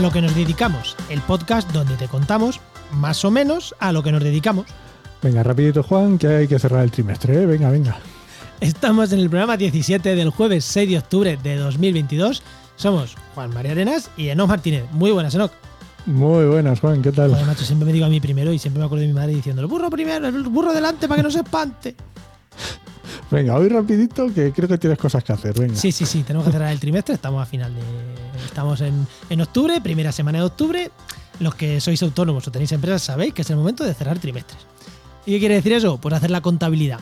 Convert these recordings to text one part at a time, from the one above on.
a lo que nos dedicamos, el podcast donde te contamos más o menos a lo que nos dedicamos. Venga, rapidito Juan, que hay que cerrar el trimestre, ¿eh? venga, venga. Estamos en el programa 17 del jueves 6 de octubre de 2022. Somos Juan María Arenas y Enoch Martínez. Muy buenas, Enoch. Muy buenas, Juan, ¿qué tal? Joder, macho, siempre me digo a mí primero y siempre me acuerdo de mi madre diciendo el burro primero, el burro delante para que no se espante. Venga, hoy rapidito que creo que tienes cosas que hacer, venga. Sí, sí, sí, tenemos que cerrar el trimestre, estamos a final de... Estamos en, en octubre, primera semana de octubre. Los que sois autónomos o tenéis empresas sabéis que es el momento de cerrar trimestres. ¿Y qué quiere decir eso? Pues hacer la contabilidad.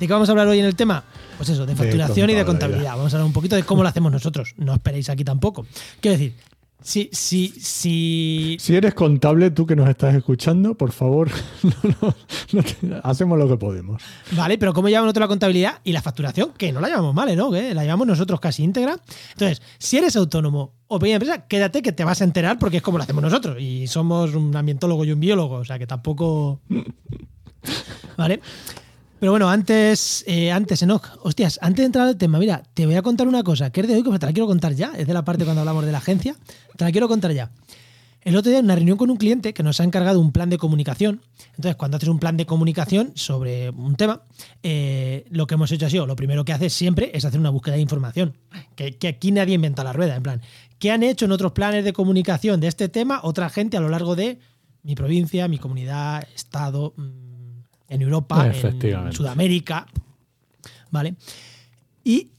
¿De qué vamos a hablar hoy en el tema? Pues eso, de De facturación y de contabilidad. Vamos a hablar un poquito de cómo lo hacemos nosotros. No esperéis aquí tampoco. Quiero decir, si, si, si, Si eres contable, tú que nos estás escuchando, por favor, no, no, no te- hacemos lo que podemos. Vale, pero ¿cómo llevamos nosotros la contabilidad y la facturación? Que no la llevamos mal, ¿eh? ¿no? Que la llevamos nosotros casi íntegra. Entonces, si eres autónomo o pequeña empresa, quédate que te vas a enterar porque es como lo hacemos nosotros. Y somos un ambientólogo y un biólogo, o sea que tampoco. ¿Vale? Pero bueno, antes, eh, antes, Enoch, hostias, antes de entrar al tema, mira, te voy a contar una cosa que es de hoy, que te la quiero contar ya, es de la parte cuando hablamos de la agencia, te la quiero contar ya. El otro día en una reunión con un cliente que nos ha encargado un plan de comunicación. Entonces, cuando haces un plan de comunicación sobre un tema, eh, lo que hemos hecho ha sido, lo primero que haces siempre es hacer una búsqueda de información. Que, que aquí nadie inventa la rueda, en plan, ¿qué han hecho en otros planes de comunicación de este tema otra gente a lo largo de mi provincia, mi comunidad, estado, mm, en Europa, en. Sudamérica? ¿Vale? Y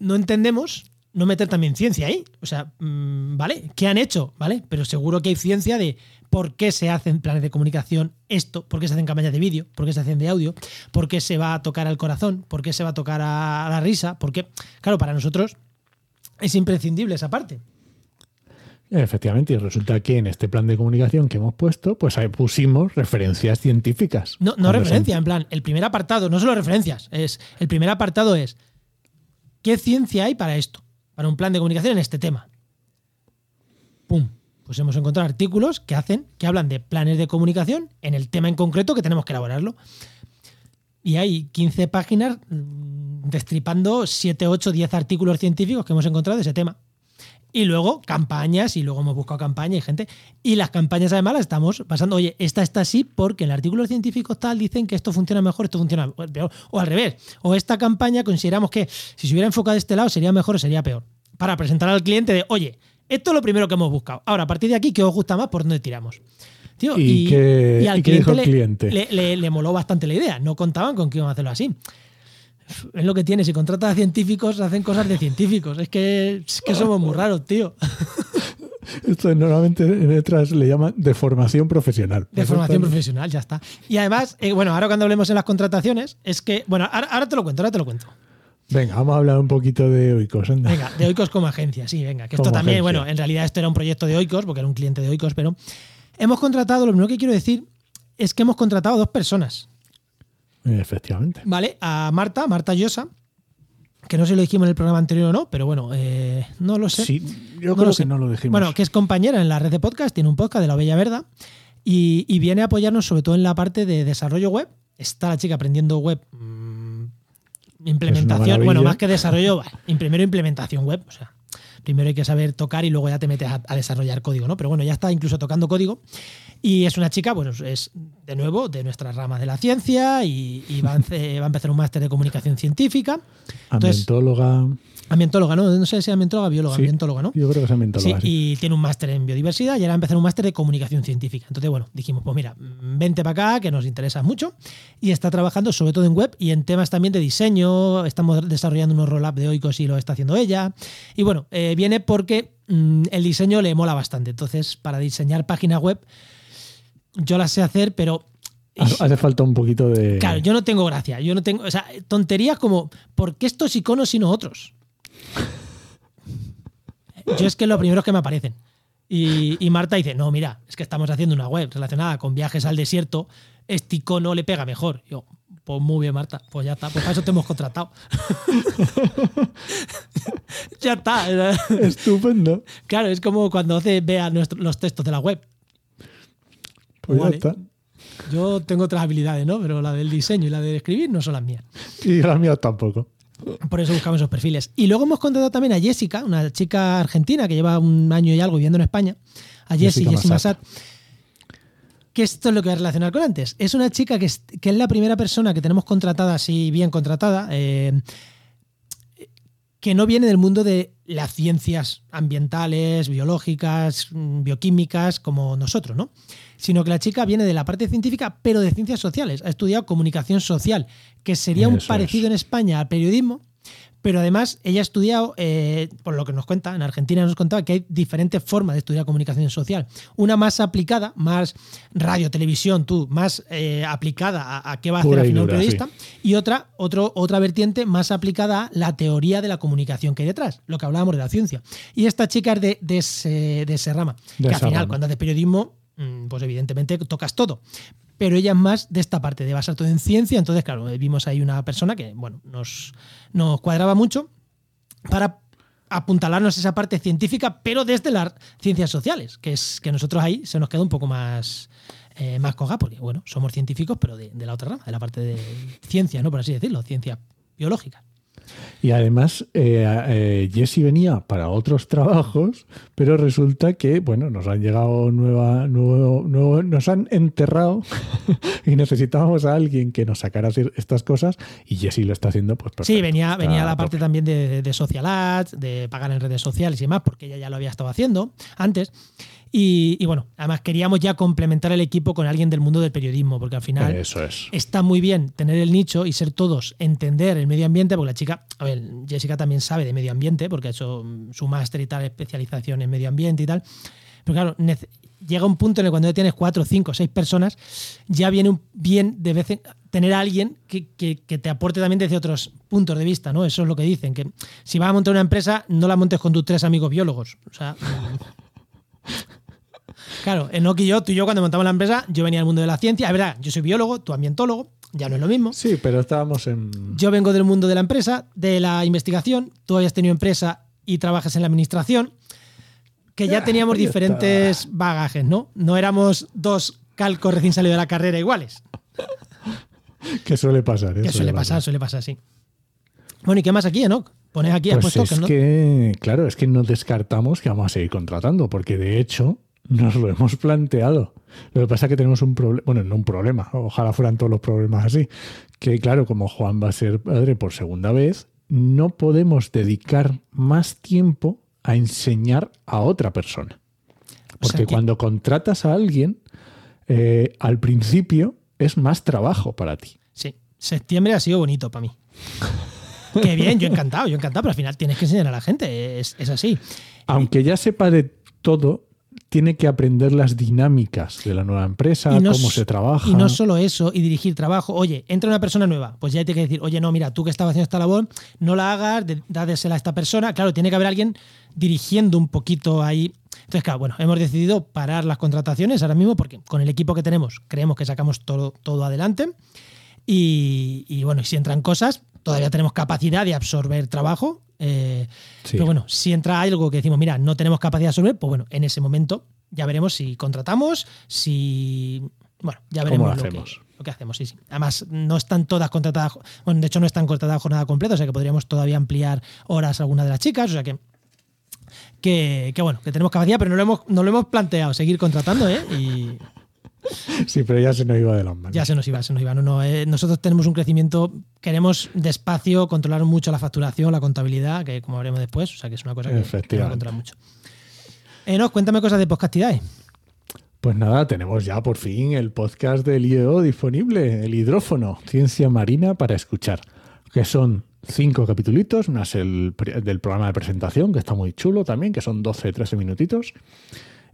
no entendemos no meter también ciencia ahí. O sea, mm, ¿vale? ¿Qué han hecho? ¿Vale? Pero seguro que hay ciencia de por qué se hacen planes de comunicación esto, por qué se hacen campañas de vídeo, por qué se hacen de audio, por qué se va a tocar al corazón, por qué se va a tocar a la risa, porque, claro, para nosotros es imprescindible esa parte. Efectivamente, y resulta que en este plan de comunicación que hemos puesto, pues ahí pusimos referencias científicas. No, no referencia, en plan, el primer apartado, no solo referencias, es el primer apartado es ¿qué ciencia hay para esto? Para un plan de comunicación en este tema. ¡Pum! Pues hemos encontrado artículos que hacen, que hablan de planes de comunicación en el tema en concreto que tenemos que elaborarlo. Y hay 15 páginas mm, destripando 7, 8, 10 artículos científicos que hemos encontrado de ese tema. Y luego campañas, y luego hemos buscado campañas y gente. Y las campañas además las estamos pasando, oye, esta está así porque en el artículo científico tal dicen que esto funciona mejor, esto funciona peor. O al revés. O esta campaña consideramos que si se hubiera enfocado de este lado sería mejor o sería peor. Para presentar al cliente de, oye, esto es lo primero que hemos buscado. Ahora, a partir de aquí, ¿qué os gusta más? ¿Por dónde tiramos? Tío, ¿Y qué- y qué dijo el cliente? Le, le- le moló bastante la idea. No contaban con que íbamos a hacerlo así. Es lo que tiene. Si contratas a científicos, hacen cosas de científicos. Es que, es que somos muy raros, tío. Esto normalmente en letras le llaman de formación profesional. De formación profesional, ya está. Y además, eh, bueno, ahora cuando hablemos en las contrataciones, es que, bueno, ahora, ahora te lo cuento, ahora te lo cuento. Venga, vamos a hablar un poquito de Oikos. anda. Venga, de Oikos como agencia, sí, venga. Que esto Como también, agencia. bueno, en realidad esto era un proyecto de Oikos, porque era un cliente de Oikos, pero hemos contratado, lo primero que quiero decir es que hemos contratado a dos personas, Efectivamente. ¿vale? A Marta, Marta Llosa, que no sé si lo dijimos en el programa anterior o no, pero bueno, eh, no lo sé. Sí, yo No creo que no lo dijimos. Bueno, que es compañera en la red de podcast, tiene un podcast de la Bella Verda y, y viene a apoyarnos sobre todo en la parte de desarrollo web. Está la chica aprendiendo web, mm, implementación, bueno, más que desarrollo, primero implementación web, o sea, primero hay que saber tocar y luego ya te metes a, a desarrollar código, ¿no? Pero bueno, ya está incluso tocando código y es una chica, bueno, es de nuevo de nuestras ramas de la ciencia y, y va, a, hacer- va a empezar un máster de comunicación científica. Entonces, Ambientóloga. Ambientóloga, ¿no? No sé si ambientóloga, bióloga, Sí, ambientóloga, ¿no? Yo creo que es ambientóloga. Sí, sí. y tiene un máster en biodiversidad y ahora empezar un máster de comunicación científica. Entonces, bueno, dijimos, pues mira, vente para acá, que nos interesa mucho. Y está trabajando sobre todo en web y en temas también de diseño. Estamos desarrollando unos roll-up de Oikos y lo está haciendo ella. Y bueno, eh, viene porque mm, el diseño le mola bastante. Entonces, para diseñar páginas web, yo las sé hacer, pero Hace hace falta un poquito de. Claro, yo no tengo gracia. Yo no tengo. O sea, tonterías como, ¿por qué estos iconos y no otros? Yo es que lo primero que me aparecen. Y, y Marta dice, no, mira, es que estamos haciendo una web relacionada con viajes al desierto, este icono le pega mejor. Yo, pues muy bien, Marta, pues ya está, pues para eso te hemos contratado. ya está. Estupendo. Claro, es como cuando hace vea nuestro- los textos de la web. Pues Vale. ya está. Yo tengo otras habilidades, ¿no? Pero la del diseño y la de escribir no son las mías. Y las mías tampoco. Por eso buscamos esos perfiles. Y luego hemos contratado también a Jessica, una chica argentina que lleva un año y algo viviendo en España. A Jessie, Jessica Jessie Massat. Que esto es lo que voy a relacionar con antes. Es una chica que es, que es la primera persona que tenemos contratada, así bien contratada, eh, que no viene del mundo de las ciencias ambientales, biológicas, bioquímicas, como nosotros, ¿no? Sino que la chica viene de la parte científica, pero de ciencias sociales. Ha estudiado comunicación social, que sería un parecido es. en España al periodismo, pero además ella ha estudiado, eh, por lo que nos cuenta, en Argentina nos contaba que hay diferentes formas de estudiar comunicación social. Una más aplicada, más radio, televisión, tú, más eh, aplicada a, a qué va a hacer al final un dura, periodista. Y otra, otro, otra vertiente más aplicada a la teoría de la comunicación que hay detrás, lo que hablábamos de la ciencia. Y esta chica es de, de, ese, de. De que esa al final, cuando haces periodismo, pues evidentemente tocas todo. Pero ella es más de esta parte, de basar todo en ciencia. Entonces, claro, vimos ahí una persona que, bueno, nos, nos cuadraba mucho para apuntalarnos esa parte científica, pero desde las ciencias sociales, que es que nosotros ahí se nos queda un poco más, eh, más coja, porque bueno, somos científicos, pero de, de la otra rama, de la parte de ciencia, ¿no? Por así decirlo, ciencia biológica. Y además, eh, eh, Jesse venía para otros trabajos, pero resulta que, bueno, nos han llegado nueva, nuevo, nuevo- nos han enterrado y necesitábamos a alguien que nos sacara estas cosas y Jesse lo está haciendo, pues Sí, venía, venía la parte también de, de social ads, de pagar en redes sociales y demás, porque ella ya lo había estado haciendo antes. Y, y bueno, además queríamos ya complementar el equipo con alguien del mundo del periodismo, porque al final Eso es. está muy bien tener el nicho y ser todos, entender el medio ambiente, porque la chica, a ver, Jessica también sabe de medio ambiente, porque ha hecho su máster y tal, especialización en medio ambiente y tal. Pero claro, llega un punto en el que cuando ya tienes cuatro, cinco, seis personas, ya viene un bien de vez en tener a alguien que, que- que te aporte también desde otros puntos de vista, ¿no? Eso es lo que dicen, que si vas a montar una empresa, no la montes con tus tres amigos biólogos. O sea. Claro, Enoch y yo, tú y yo cuando montamos la empresa, yo venía del mundo de la ciencia, es verdad, yo soy biólogo, tú ambientólogo, ya no es lo mismo. Sí, pero estábamos en... Yo vengo del mundo de la empresa, de la investigación, tú habías tenido empresa y trabajas en la administración, que ya Ah, teníamos diferentes bagajes, ¿no? No éramos dos calcos recién salidos de la carrera iguales. Que suele pasar. ¿eh? Que suele pasar, suele pasar, sí. Bueno, ¿y qué más aquí, Enoch? Pones aquí, has Pues puesto es que no. que, claro, es que no descartamos que vamos a seguir contratando, porque de hecho nos lo hemos planteado. Lo que pasa es que tenemos un problema, bueno, no un problema, ojalá fueran todos los problemas así, que claro, como Juan va a ser padre por segunda vez, no podemos dedicar más tiempo a enseñar a otra persona. O sea Porque que- cuando contratas a alguien, eh, al principio es más trabajo para ti. Sí, septiembre ha sido bonito para mí. Qué bien, yo encantado, yo encantado, pero al final tienes que enseñar a la gente, es, es así. aunque ya sepa de todo, tiene que aprender las dinámicas de la nueva empresa, no cómo se trabaja. Y no solo eso, y dirigir trabajo. Oye, entra una persona nueva, pues ya hay que decir, oye, no, mira, tú que estabas haciendo esta labor, no la hagas, de- dádesela a esta persona. Claro, tiene que haber alguien dirigiendo un poquito ahí. Entonces, claro, bueno, hemos decidido parar las contrataciones ahora mismo porque con el equipo que tenemos creemos que sacamos todo, todo adelante. Y, y bueno, y si entran cosas, todavía tenemos capacidad de absorber trabajo. eh, Sí. Pero bueno, si entra algo que decimos, mira, no tenemos capacidad de absorber, pues bueno, en ese momento ya veremos si contratamos, si. Bueno, ya ¿Cómo veremos lo lo, que, hacemos? lo que hacemos. Sí, sí. Además, no están todas contratadas. Bueno, de hecho, no están contratadas jornada completa, o sea que podríamos todavía ampliar horas a alguna de las chicas, o sea que. Que, que bueno, que tenemos capacidad, pero no lo hemos, no lo hemos planteado, seguir contratando, ¿eh? Y Sí, pero ya se nos iba de las manos. ya se nos iba, se nos iba. No, no, eh, nosotros tenemos un crecimiento, queremos despacio controlar mucho la facturación, la contabilidad, que como veremos después, o sea que es una cosa que, que no controlar mucho. No, cuéntame cosas de podcastidades. Pues nada, tenemos ya por fin el podcast del IEO disponible, el hidrófono, ciencia marina para escuchar, que son cinco capitulitos, más el pri- del programa de presentación, que está muy chulo también, que son 12-13 minutitos.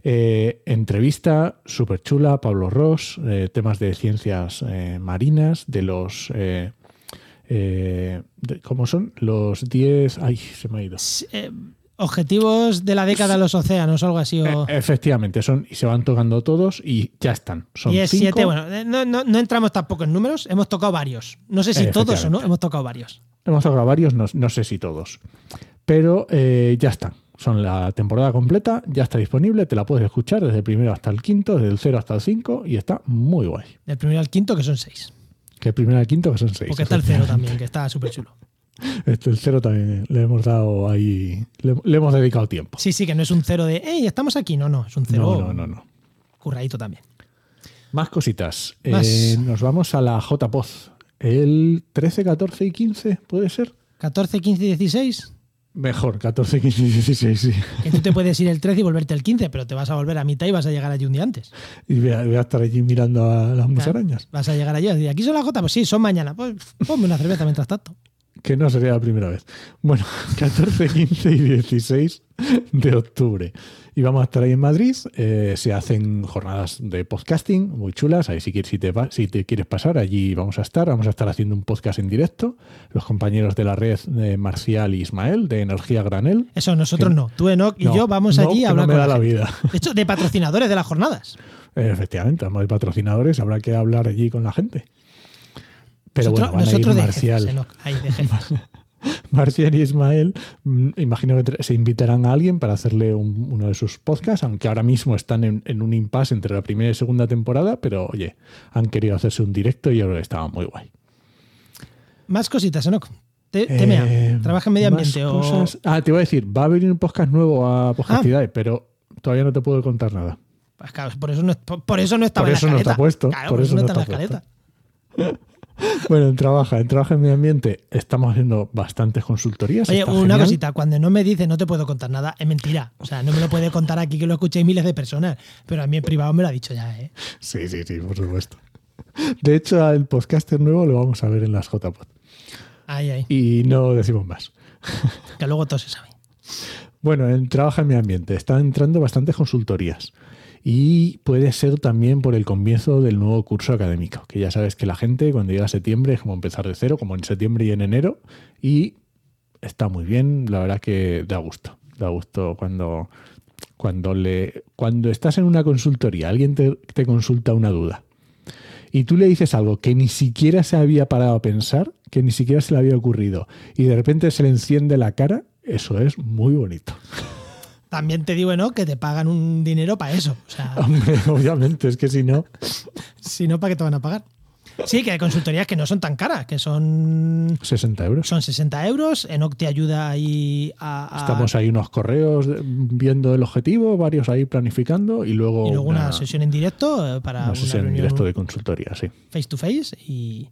Eh, entrevista súper chula, Pablo Ross, eh, temas de ciencias eh, marinas, de los... eh, eh, de- ¿Cómo son? Los 10... Ay, se me ha ido. Objetivos de la década de los océanos algo así. O Eh, efectivamente, son y se van tocando todos y ya están. Son 10, cinco. 7, bueno, no, no- no entramos tampoco en números, hemos tocado varios. No sé si todos o no, hemos tocado varios. Hemos tocado varios, no, no sé si todos. Pero eh, ya están. Son la temporada completa, ya está disponible, te la puedes escuchar desde el primero hasta el quinto, desde el 0 hasta el 5 y está muy guay. Del primero al quinto, que son seis. Que el primero al quinto que son seis. Porque está el cero también, que está súper chulo. Este, el cero también le hemos dado ahí, le, le hemos dedicado tiempo. Sí, sí, que no es un cero de, hey, estamos aquí. No, no, es un cero No, no, no, no. curradito también. Más cositas. Más. Eh, nos vamos a la JPOZ. El 13, 14 y 15, ¿puede ser? 14, 15 y 16. Mejor, 14, 15 y 16, sí. Que tú te puedes ir el 13 y volverte el 15, pero te vas a volver a mitad y vas a llegar allí un día antes. Y voy a, voy a estar allí mirando a las musarañas. Vas a llegar allí y decir, aquí son las J, pues sí, son mañana. Pues ponme una cerveza mientras tanto. Que no sería la primera vez. Bueno, 14, 15 y 16 de octubre. Y vamos a estar ahí en Madrid. Eh, se hacen jornadas de podcasting muy chulas. Ahí si, quieres, si, te, si te quieres pasar, allí vamos a estar. Vamos a estar haciendo un podcast en directo. Los compañeros de la red de Marcial y Ismael, de Energía Granel. Eso nosotros Que- no. Tú, Enoch y No, yo vamos no, allí a hablar no me con da la gente. vida. De hecho, de patrocinadores de las jornadas. Eh, Efectivamente, además de patrocinadores, habrá que hablar allí con la gente. Pero nosotros bueno, van a ir nosotros de Marcial. jefes. Ahí, de jefes. Marcial y Ismael, mm, imagino que se invitarán a alguien para hacerle un- uno de sus podcasts, aunque ahora mismo están en, en un impasse entre la primera y segunda temporada, pero oye, han querido hacerse un directo y yo creo que estaba muy guay. Más cositas, Enoch. Te- TMA. Eh, Trabaja en medio ambiente o. cosas- Ah, te iba a decir, va a venir un podcast nuevo a Podcastidae, pero todavía no te puedo contar nada. Pues claro, por eso no, por, por eso no estaba Por en eso la no escaleta. está puesto, Claro, por eso no está en la escaleta. Bueno, en Trabaja, en Trabaja en Medio Ambiente estamos haciendo bastantes consultorías. Oye, una genial. cosita, cuando no me dice no te puedo contar nada, es mentira. O sea, no me lo puede contar aquí que lo escuchéis miles de personas, pero a mí en privado me lo ha dicho ya, ¿eh? Sí, sí, sí, por supuesto. De hecho, al podcaster nuevo lo vamos a ver en las JPod. Ay, ay, Y no decimos más. que luego todo se sabe. Bueno, en Trabaja en Medio Ambiente están entrando bastantes consultorías. Y puede ser también por el comienzo del nuevo curso académico, que ya sabes que la gente cuando llega septiembre es como empezar de cero, como en septiembre y en enero, y está muy bien, la verdad que da gusto, da gusto cuando, cuando, le, cuando estás en una consultoría, alguien te, te consulta una duda, y tú le dices algo que ni siquiera se había parado a pensar, que ni siquiera se le había ocurrido, y de repente se le enciende la cara, eso es muy bonito. También te digo, ¿no? Que te pagan un dinero para eso. O sea, Hombre, obviamente, es que si no, si no, ¿para qué te van a pagar? Sí, que hay consultorías que no son tan caras, que son, 60 euros. son 60 euros. Enoch te ayuda ahí a. a- Estamos ahí unos correos viendo el objetivo, varios ahí planificando y luego, y luego una, una, sesión en directo eh, para una una, sesión en reunión directo de consultoría, sí. face to face y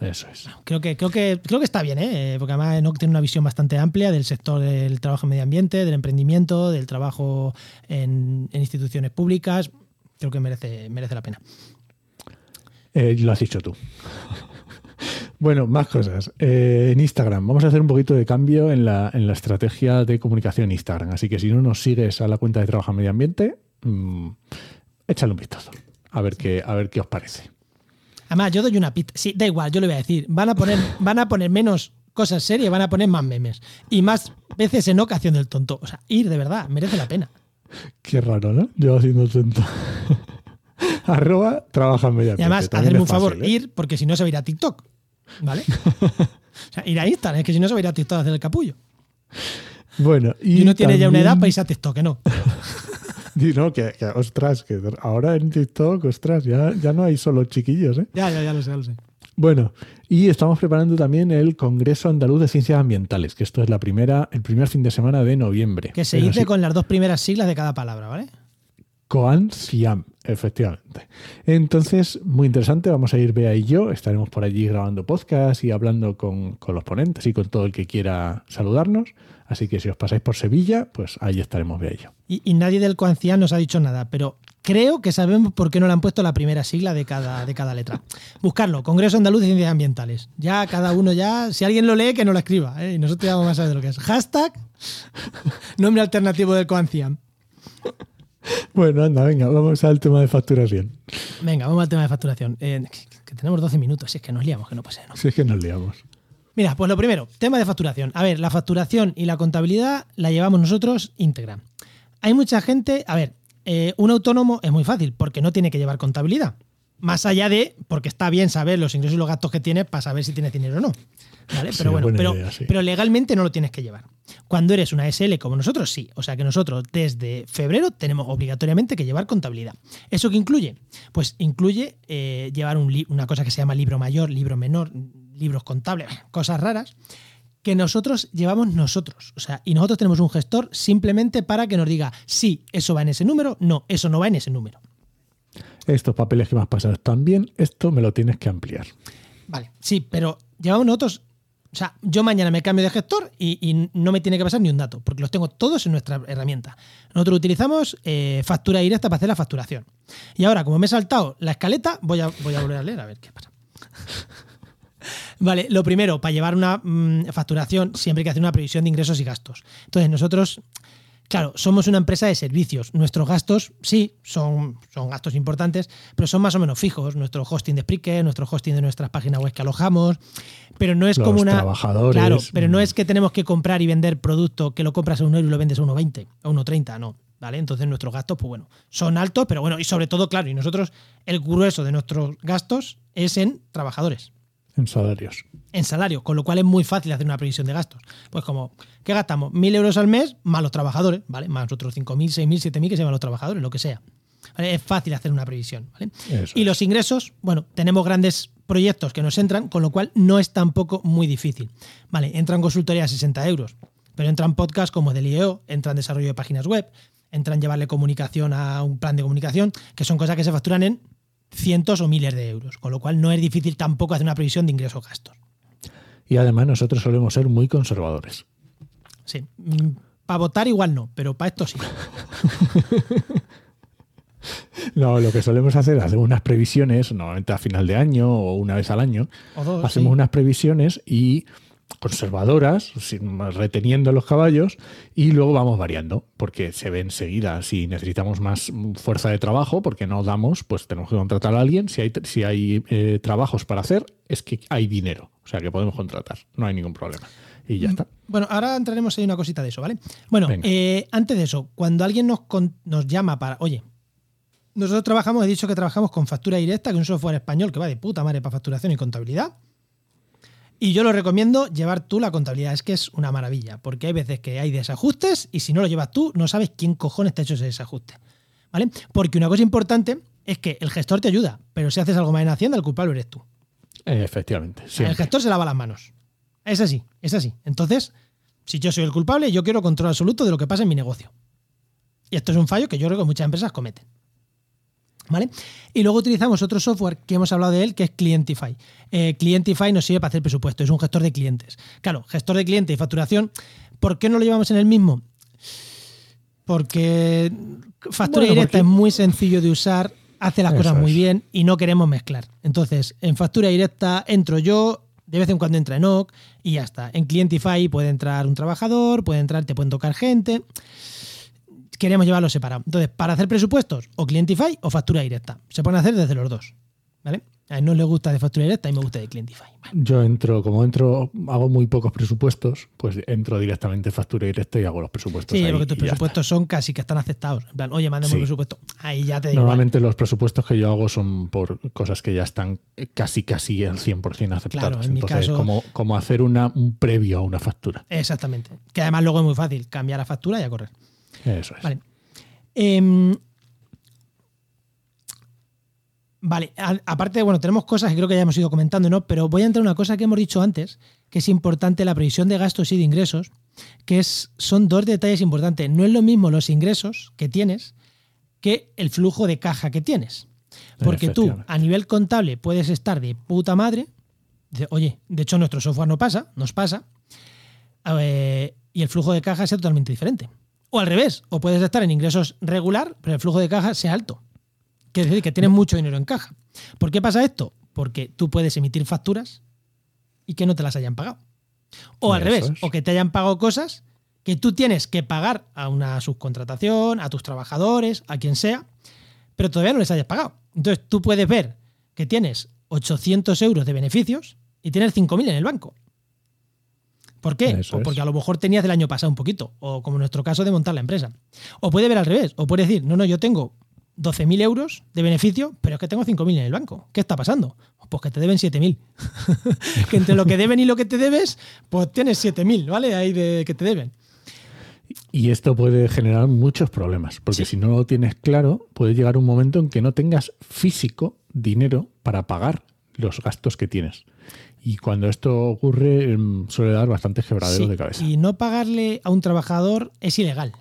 Eso es. creo que creo que creo que está bien, ¿eh? porque además Enoch tiene una visión bastante amplia del sector del trabajo en medio ambiente, del emprendimiento, del trabajo en, en instituciones públicas. Creo que merece merece la pena. Eh, lo has dicho tú. bueno, más cosas. Eh, en Instagram, vamos a hacer un poquito de cambio en la, en la estrategia de comunicación en Instagram. Así que si no nos sigues a la cuenta de Trabajo en Medio Ambiente, mm, échale un vistazo. A ver qué, a ver qué os parece. Además, yo doy una pista. Sí, da igual, yo le voy a decir. Van a poner, van a poner menos cosas serias, van a poner más memes. Y más veces en ocasión del tonto. O sea, ir de verdad, merece la pena. Qué raro, ¿no? Yo haciendo tonto. Arroba trabaja en medio Y además, hacerme un favor, fácil, ¿eh? ir, porque si no se va a ir a TikTok. ¿Vale? o sea, ir a Instagram, es que si no se va a ir a TikTok a hacer el capullo. Bueno, y, Y uno tiene ya una edad para irse a TikTok, que no. Y no, que, que, ostras, que ahora en TikTok, ostras, ya, ya no hay solo chiquillos, ¿eh? Ya, ya, ya lo sé, ya lo sé. Bueno, y estamos preparando también el Congreso Andaluz de Ciencias Ambientales, que esto es la primera, el primer fin de semana de noviembre. Que se dice sí, con las dos primeras siglas de cada palabra, ¿vale? COAN-CIAM, efectivamente. Entonces, muy interesante, vamos a ir Bea y yo, estaremos por allí grabando podcast y hablando con, con los ponentes y con todo el que quiera saludarnos. Así que si os pasáis por Sevilla, pues ahí estaremos Bea y yo. Y, nadie del Coancián nos ha dicho nada, pero creo que sabemos por qué no le han puesto la primera sigla de cada, de cada letra. Buscarlo, Congreso Andaluz de Ciencias Ambientales. Ya cada uno ya, si alguien lo lee, que no lo escriba, ¿eh? y nosotros ya vamos a saber lo que es. Hashtag, nombre alternativo del Coancián. Bueno, anda, venga, vamos al tema de facturación. Venga, vamos al tema de facturación. Eh, que, tenemos 12 minutos, si es que nos liamos, que no pase, ¿no? Si es que nos liamos. Mira, pues lo primero, tema de facturación. A ver, la facturación y la contabilidad la llevamos nosotros íntegra. Hay mucha gente, a ver, eh, un autónomo es muy fácil porque no tiene que llevar contabilidad. Más allá de, porque está bien saber los ingresos y los gastos que tiene para saber si tienes dinero o no. ¿Vale? Sí, Pero bueno, pero, idea, sí. pero legalmente no lo tienes que llevar. Cuando eres una SL como nosotros, sí. O sea que nosotros desde febrero tenemos obligatoriamente que llevar contabilidad. ¿Eso qué incluye? Pues incluye eh, llevar un una cosa que se llama libro mayor, libro menor, libros contables, cosas raras. que nosotros llevamos nosotros. O sea, y nosotros tenemos un gestor simplemente para que nos diga, sí, eso va en ese número, no, eso no va en ese número. Estos papeles que me has pasado están bien, esto me lo tienes que ampliar. Vale, sí, pero llevamos nosotros o sea, yo mañana me cambio de gestor y, no me tiene que pasar ni un dato, porque los tengo todos en nuestra herramienta. Nosotros utilizamos eh, factura directa para hacer la facturación. Y ahora, como me he saltado la escaleta, voy a, volver a leer a ver qué pasa. Vale, lo primero, para llevar una mm, facturación siempre hay que hacer una previsión de ingresos y gastos. Entonces, nosotros Claro, somos una empresa de servicios. Nuestros gastos, sí, son, son gastos importantes, pero son más o menos fijos. Nuestro hosting de Spreaker, nuestro hosting de nuestras páginas web que alojamos. Pero no es como una. Trabajadores. Claro, pero no mm. es que tenemos que comprar y vender producto que lo compras a un euro y lo vendes a 1,20 o 1,30, no. ¿Vale? Entonces nuestros gastos, pues bueno, son altos, pero bueno, y sobre todo, claro, y nosotros, el grueso de nuestros gastos es en trabajadores. En salarios. En salario, con lo cual es muy fácil hacer una previsión de gastos. Pues como, ¿qué gastamos? Mil euros al mes más los trabajadores, ¿vale? Más otros 5.000, 6.000, 7.000 que se van los trabajadores, lo que sea. Es fácil hacer una previsión, ¿vale? y los ingresos, bueno, tenemos grandes proyectos que nos entran, con lo cual no es tampoco muy difícil. Vale, entran consultoría a 60 euros, pero entran podcasts como del IEO, entran desarrollo de páginas web, entran llevarle comunicación a un plan de comunicación, que son cosas que se facturan en cientos o miles de euros, con lo cual no es difícil tampoco hacer una previsión de ingresos-gastos. Y además nosotros solemos ser muy conservadores. Sí, mm, para votar igual no, pero para esto sí. No, lo que solemos hacer, hacemos unas previsiones, normalmente a final de año o una vez al año, hacemos unas previsiones y conservadoras, reteniendo los caballos, y luego vamos variando, porque se ve enseguida si necesitamos más fuerza de trabajo, porque no damos, pues tenemos que contratar a alguien. Si hay, si hay eh, trabajos para hacer, es que hay dinero, o sea que podemos contratar, no hay ningún problema. Y ya mm, está. Bueno, ahora entraremos en una cosita de eso, ¿vale? Bueno, eh, antes de eso, cuando alguien nos, nos llama para, oye, nosotros trabajamos, he dicho que trabajamos con factura directa, que es un software español que va de puta madre para facturación y contabilidad. Y yo lo recomiendo llevar tú la contabilidad, es que es una maravilla, porque hay veces que hay desajustes y si no lo llevas tú, no sabes quién cojones te ha hecho ese desajuste. ¿Vale? Porque una cosa importante es que el gestor te ayuda, pero si haces algo mal en Hacienda, el culpable eres tú. efectivamente. El gestor se lava las manos. Es así, es así. Entonces, si yo soy el culpable, yo quiero control absoluto de lo que pasa en mi negocio. Y esto es un fallo que yo creo que muchas empresas cometen. ¿Vale? Y luego utilizamos otro software que hemos hablado de él, que es Clientify. Eh, Clientify nos sirve para hacer presupuesto, es un gestor de clientes. Claro, gestor de clientes y facturación, ¿por qué no lo llevamos en el mismo? Porque factura directa es muy sencillo de usar, hace las cosas muy bien y no queremos mezclar. Entonces, en factura directa entro yo, de vez en cuando entra Enoch y ya está. En Clientify puede entrar un trabajador, puede entrar, te pueden tocar gente queremos llevarlo separado. Entonces, para hacer presupuestos, o Clientify o factura directa. Se pueden hacer desde los dos. ¿Vale? A él no le gusta de factura directa y me gusta de Clientify. Yo entro, como entro, hago muy pocos presupuestos, pues entro directamente en factura directa y hago los presupuestos. Sí, porque tus presupuestos son casi que están aceptados. En plan, oye, mandemos presupuesto. Ahí ya te digo. Normalmente los presupuestos que yo hago son por cosas que ya están casi casi al 100% aceptados. Claro, en Entonces, mi caso, como, como hacer una, un previo a una factura. Exactamente. Que además luego es muy fácil cambiar la factura y a correr. Eso es. Vale. Em, vale, aparte, bueno, tenemos cosas que creo que ya hemos ido comentando, ¿no? Pero voy a entrar en una cosa que hemos dicho antes, que es importante la previsión de gastos y de ingresos, que es, son dos detalles importantes. No es lo mismo los ingresos que tienes que el flujo de caja que tienes. Porque tú, a nivel contable, puedes estar de puta madre. oye, de hecho, nuestro software no pasa, nos pasa. Eh, y el flujo de caja es totalmente diferente. O al revés, o puedes estar en ingresos regular, pero el flujo de caja sea alto. Quiere decir que tienes mucho dinero en caja. ¿Por qué pasa esto? Porque tú puedes emitir facturas y que no te las hayan pagado. O al revés, o que te hayan pagado cosas que tú tienes que pagar a una subcontratación, a tus trabajadores, a quien sea, pero todavía no les hayas pagado. Entonces tú puedes ver que tienes 800 euros de beneficios y tienes 5.000 en el banco. ¿Por qué? o porque a lo mejor tenías del año pasado un poquito, o como en nuestro caso de montar la empresa. O puede ver al revés, o puede decir, no, no, yo tengo 12.000 euros de beneficio, pero es que tengo 5.000 en el banco. ¿Qué está pasando? Pues que te deben 7.000. que entre lo que deben y lo que te debes, pues tienes 7.000, ¿vale? Ahí de que te deben. Y esto puede generar muchos problemas, porque si no lo tienes claro, puede llegar un momento en que no tengas físico dinero para pagar los gastos que tienes. Y cuando esto ocurre, em, suele dar bastantes quebraderos Sí, de cabeza. Y no pagarle a un trabajador es ilegal.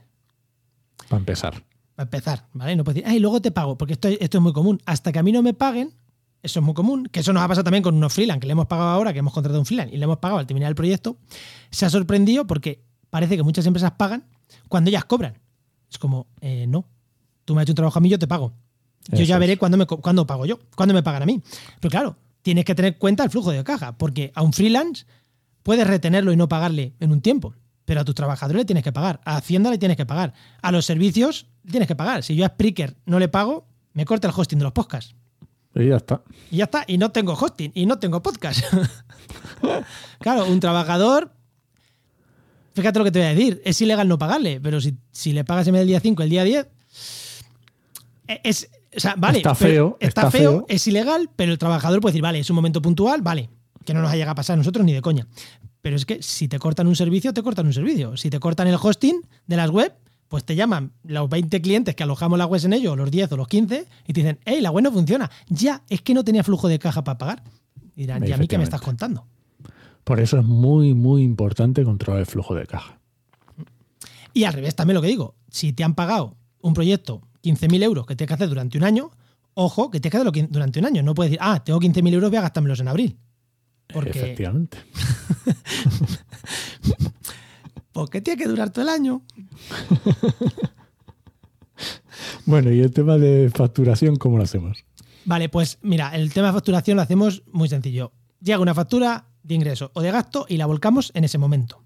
Para empezar. Para empezar, ¿vale? No puedes decir, ay, luego te pago, porque esto, esto es muy común. Hasta que a mí no me paguen, eso es muy común, que eso nos ha pasado también con unos freelance, que le hemos pagado ahora, que hemos contratado un freelance y le hemos pagado al terminar el proyecto, se ha sorprendido porque parece que muchas empresas pagan cuando ellas cobran. Es como, eh, no, tú me has hecho un trabajo a mí, yo te pago. Yo Eso ya veré cuándo, me, cuándo pago yo, cuándo me pagan a mí. Pero claro, tienes que tener en cuenta el flujo de caja, porque a un freelance puedes retenerlo y no pagarle en un tiempo, pero a tus trabajadores le tienes que pagar, a Hacienda le tienes que pagar, a los servicios le tienes que pagar. Si yo a Spreaker no le pago, me corta el hosting de los podcasts. Y ya está. Y ya está, y no tengo hosting, y no tengo podcast. claro, un trabajador, fíjate lo que te voy a decir, es ilegal no pagarle, pero si, si le pagas en vez del día 5 el día 10, e- es, o sea, vale, Está feo, está, está feo, feo. es ilegal, pero el trabajador puede decir, vale, es un momento puntual, vale, que no nos ha llegado a pasar a nosotros ni de coña. Pero es que si te cortan un servicio, te cortan un servicio. Si te cortan el hosting de las web, pues te llaman los 20 clientes que alojamos la web en ellos, los 10 o los 15, y te dicen, hey, la web no funciona. Ya, es que no tenía flujo de caja para pagar. Y dirán, ¿y a mí qué me estás contando? Por eso es muy, muy importante controlar el flujo de caja. Y al revés, también lo que digo, si te han pagado un proyecto 15.000 euros que tienes que hacer durante un año, ojo, que tienes que hacerlo durante un año. No puedes decir, ah, tengo 15.000 euros, voy a gastármelos en abril. Porque, Efectivamente. porque tiene que durar todo el año. Bueno, y el tema de facturación, ¿cómo lo hacemos? Vale, pues mira, el tema de facturación lo hacemos muy sencillo. Llega una factura de ingreso o de gasto y la volcamos en ese momento.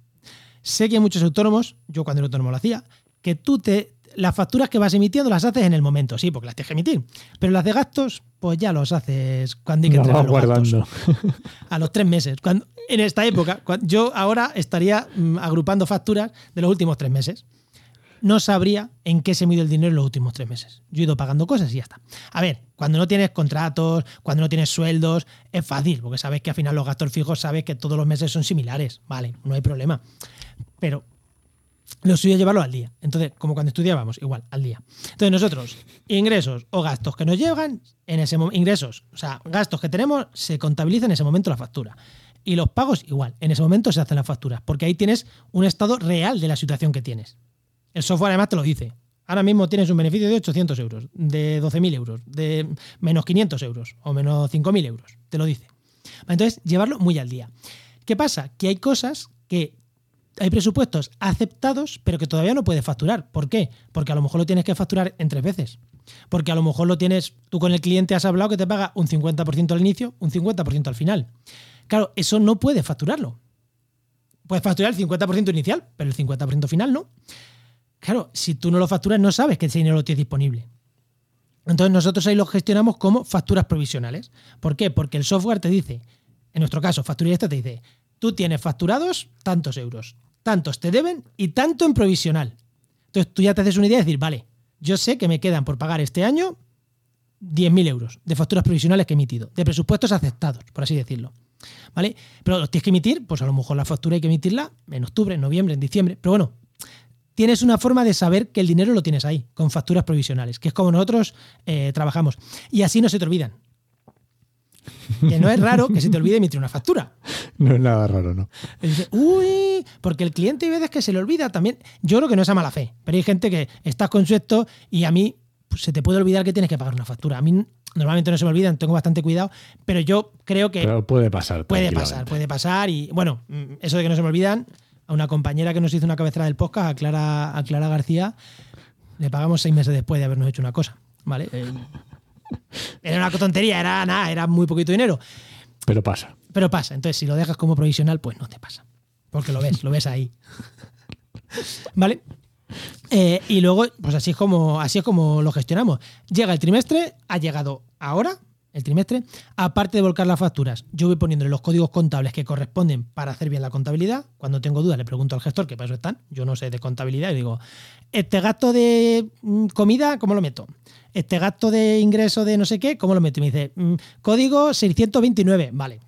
Sé que hay muchos autónomos, yo cuando era autónomo lo hacía, que tú te. Las facturas que vas emitiendo las haces en el momento, sí, porque las tienes que emitir. Pero las de gastos, pues ya los haces cuando hay que entregar los gastos. A los tres meses. Cuando, en esta época, yo ahora estaría mm, agrupando facturas de los últimos tres meses. No sabría en qué se mide el dinero en los últimos tres meses. Yo he ido pagando cosas y ya está. A ver, cuando no tienes contratos, cuando no tienes sueldos, es fácil, porque sabes que al final los gastos fijos sabes que todos los meses son similares. Vale, no hay problema. Pero lo suyo es llevarlo al día. Entonces, como cuando estudiábamos, igual, al día. Entonces, nosotros, ingresos o gastos que nos llegan, en ese ingresos, o sea, gastos que tenemos, se contabiliza en ese momento la factura. Y los pagos, igual, en ese momento se hacen las facturas, porque ahí tienes un estado real de la situación que tienes. El software además te lo dice. Ahora mismo tienes un beneficio de 800 euros, de 12.000 euros, de menos 500 euros o menos 5.000 euros. Te lo dice. Entonces, llevarlo muy al día. ¿Qué pasa? Que hay cosas que hay presupuestos aceptados, pero que todavía no puedes facturar. ¿Por qué? Porque a lo mejor lo tienes que facturar en tres veces. Porque a lo mejor lo tienes, tú con el cliente has hablado que te paga un 50% al inicio, un 50% al final. Claro, eso no puedes facturarlo. Puedes facturar el 50% inicial, pero el 50% final no. Claro, si tú no lo facturas, no sabes que ese dinero lo tienes disponible. Entonces nosotros ahí lo gestionamos como facturas provisionales. ¿Por qué? Porque el software te dice, en nuestro caso, factura directa te dice, tú tienes facturados tantos euros, tantos te deben y tanto en provisional. Entonces tú ya te haces una idea de decir, vale, yo sé que me quedan por pagar este año 10.000 euros de facturas provisionales que he emitido, de presupuestos aceptados, por así decirlo. ¿Vale? Pero los tienes que emitir, pues a lo mejor la factura hay que emitirla en octubre, en noviembre, en diciembre. Pero bueno, tienes una forma de saber que el dinero lo tienes ahí, con facturas provisionales, que es como nosotros eh, trabajamos. Y así no se te olvidan. Que no es raro que se te olvide emitir una factura. No es nada raro, ¿no? Y dice, uy, porque el cliente hay veces que se le olvida también. Yo creo que no es a mala fe, pero hay gente que estás con su esto y a mí pues, se te puede olvidar que tienes que pagar una factura. A mí normalmente no se me olvidan, tengo bastante cuidado, pero yo creo que Pero puede pasar. puede pasar, puede pasar. Y bueno, mm, eso de que no se me olvidan, a una compañera que nos hizo una cabecera del podcast, a Clara, a Clara García, le pagamos seis meses después de habernos hecho una cosa. ¿Vale? Eh, Era una tontería, era nada, era muy poquito dinero. Pero pasa. Pero pasa. Entonces, si lo dejas como provisional, pues no te pasa. Porque lo ves, lo ves ahí. ¿Vale? Eh, y luego, pues así es como así es como lo gestionamos. Llega el trimestre, ha llegado ahora, el trimestre. Aparte de volcar las facturas, yo voy poniéndole los códigos contables que corresponden para hacer bien la contabilidad. Cuando tengo dudas, le pregunto al gestor, que para eso están. Yo no sé de contabilidad, y digo, este gasto de mm, comida, ¿cómo lo meto? Este gasto de ingreso de no sé qué, ¿cómo lo meto? Y me dice, mm, código 629. Vale.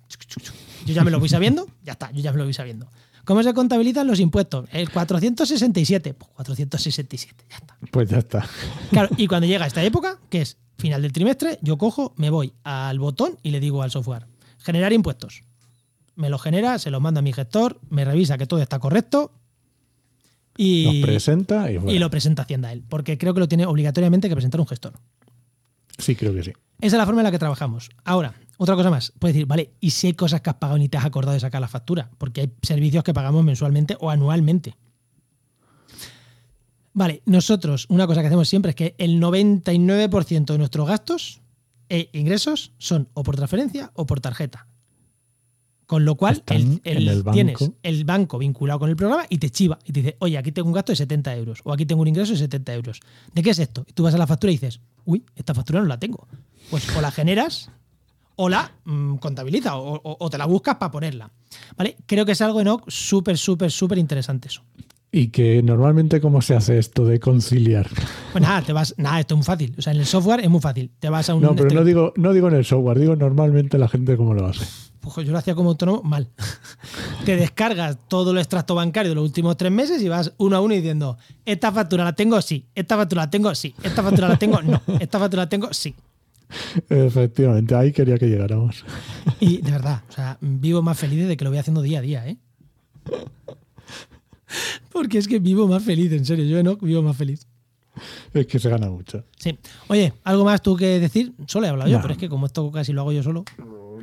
Yo ya me lo voy sabiendo, ya está, yo ya me lo voy sabiendo. ¿Cómo se contabilizan los impuestos? El 467. Pues 467, ya está. Pues ya está. Claro, y cuando llega esta época, que es final del trimestre, yo cojo, me voy al botón y le digo al software, generar impuestos. Me lo genera, se lo manda a mi gestor, me revisa que todo está correcto y, presenta y, lo presenta a Hacienda él, porque creo que lo tiene obligatoriamente que presentar un gestor. Sí, creo que sí. Esa es la forma en la que trabajamos. Ahora, otra cosa más. Puedes decir, vale, ¿y si hay cosas que has pagado y ni te has acordado de sacar la factura? Porque hay servicios que pagamos mensualmente o anualmente. Vale, nosotros, una cosa que hacemos siempre es que el 99% de nuestros gastos e ingresos son o por transferencia o por tarjeta. Con lo cual, el- tienes el banco vinculado con el programa y te chiva y te dice, oye, aquí tengo un gasto de 70 euros o aquí tengo un ingreso de 70 euros. ¿De qué es esto? Y tú vas a la factura y dices, uy, esta factura no la tengo. Pues o la generas o la mm, contabiliza o, o- o te la buscas para ponerla. ¿Vale? Creo que es algo ¿no? súper, súper, súper interesante eso. Y que normalmente, ¿cómo se hace esto de conciliar? Pues nada, te vas, nada, esto es muy fácil. O sea, en el software es muy fácil. Te vas a un. No, pero este- no digo, no digo en el software, digo normalmente la gente cómo lo hace. Pues yo lo hacía como autónomo mal. Te descargas todo el extracto bancario de los últimos tres meses y vas uno a uno diciendo, esta factura la tengo, sí, esta factura la tengo, sí, esta factura la tengo, no, esta factura la tengo, sí. Efectivamente, ahí quería que llegáramos. Y de verdad, o sea, vivo más feliz de que lo voy haciendo día a día, ¿eh? Porque es que vivo más feliz, en serio, yo no vivo más feliz. Es que se gana mucho. Sí. Oye, ¿algo más tú que decir? Solo he hablado yo, pero es que como esto casi lo hago yo solo.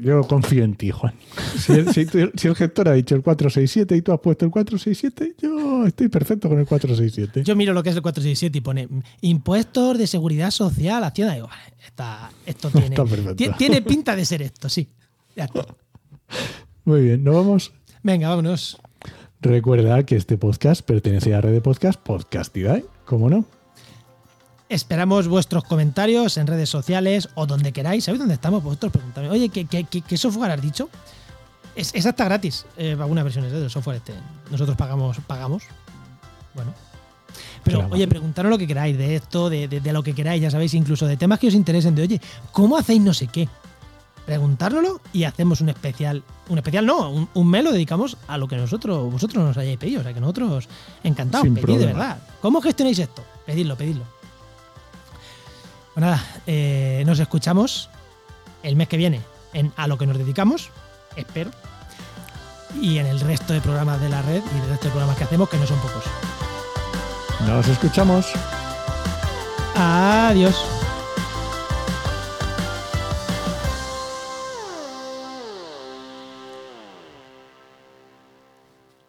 Yo confío en ti, Juan. Si el, si tu- si el gestor ha dicho el 467 y tú has puesto el 467, yo estoy perfecto con el 467. Yo miro lo que es el 467 y pone impuestos de seguridad social, Hacienda. Y digo, vale, está- esto tiene, Está tiene pinta de ser esto, sí. Ya está. Muy bien, nos vamos. Venga, vámonos. Recuerda que este podcast pertenece a la red de podcast Podcastidae, ¿cómo no? Esperamos vuestros comentarios en redes sociales o donde queráis. ¿Sabéis dónde estamos? Vosotros preguntadme. Oye, ¿qué, qué, qué- qué software has dicho? Es, esa está gratis. Eh, algunas versiones ¿eh? del software este. Nosotros pagamos. pagamos. Bueno. Pero, oye, preguntaros lo que queráis de esto, de, de- de lo que queráis, ya sabéis, incluso de temas que os interesen, de oye, ¿cómo hacéis no sé qué? Preguntárnoslo y hacemos un especial. Un especial no, un, un mes lo dedicamos a lo que nosotros, vosotros nos hayáis pedido. O sea que nosotros encantados, Sin pedid de verdad. ¿Cómo gestionáis esto? Pedidlo, pedidlo. Pues nada, eh, nos escuchamos el mes que viene en A lo que nos dedicamos, espero. Y en el resto de programas de la red y del resto de programas que hacemos, que no son pocos. Nos escuchamos. Adiós.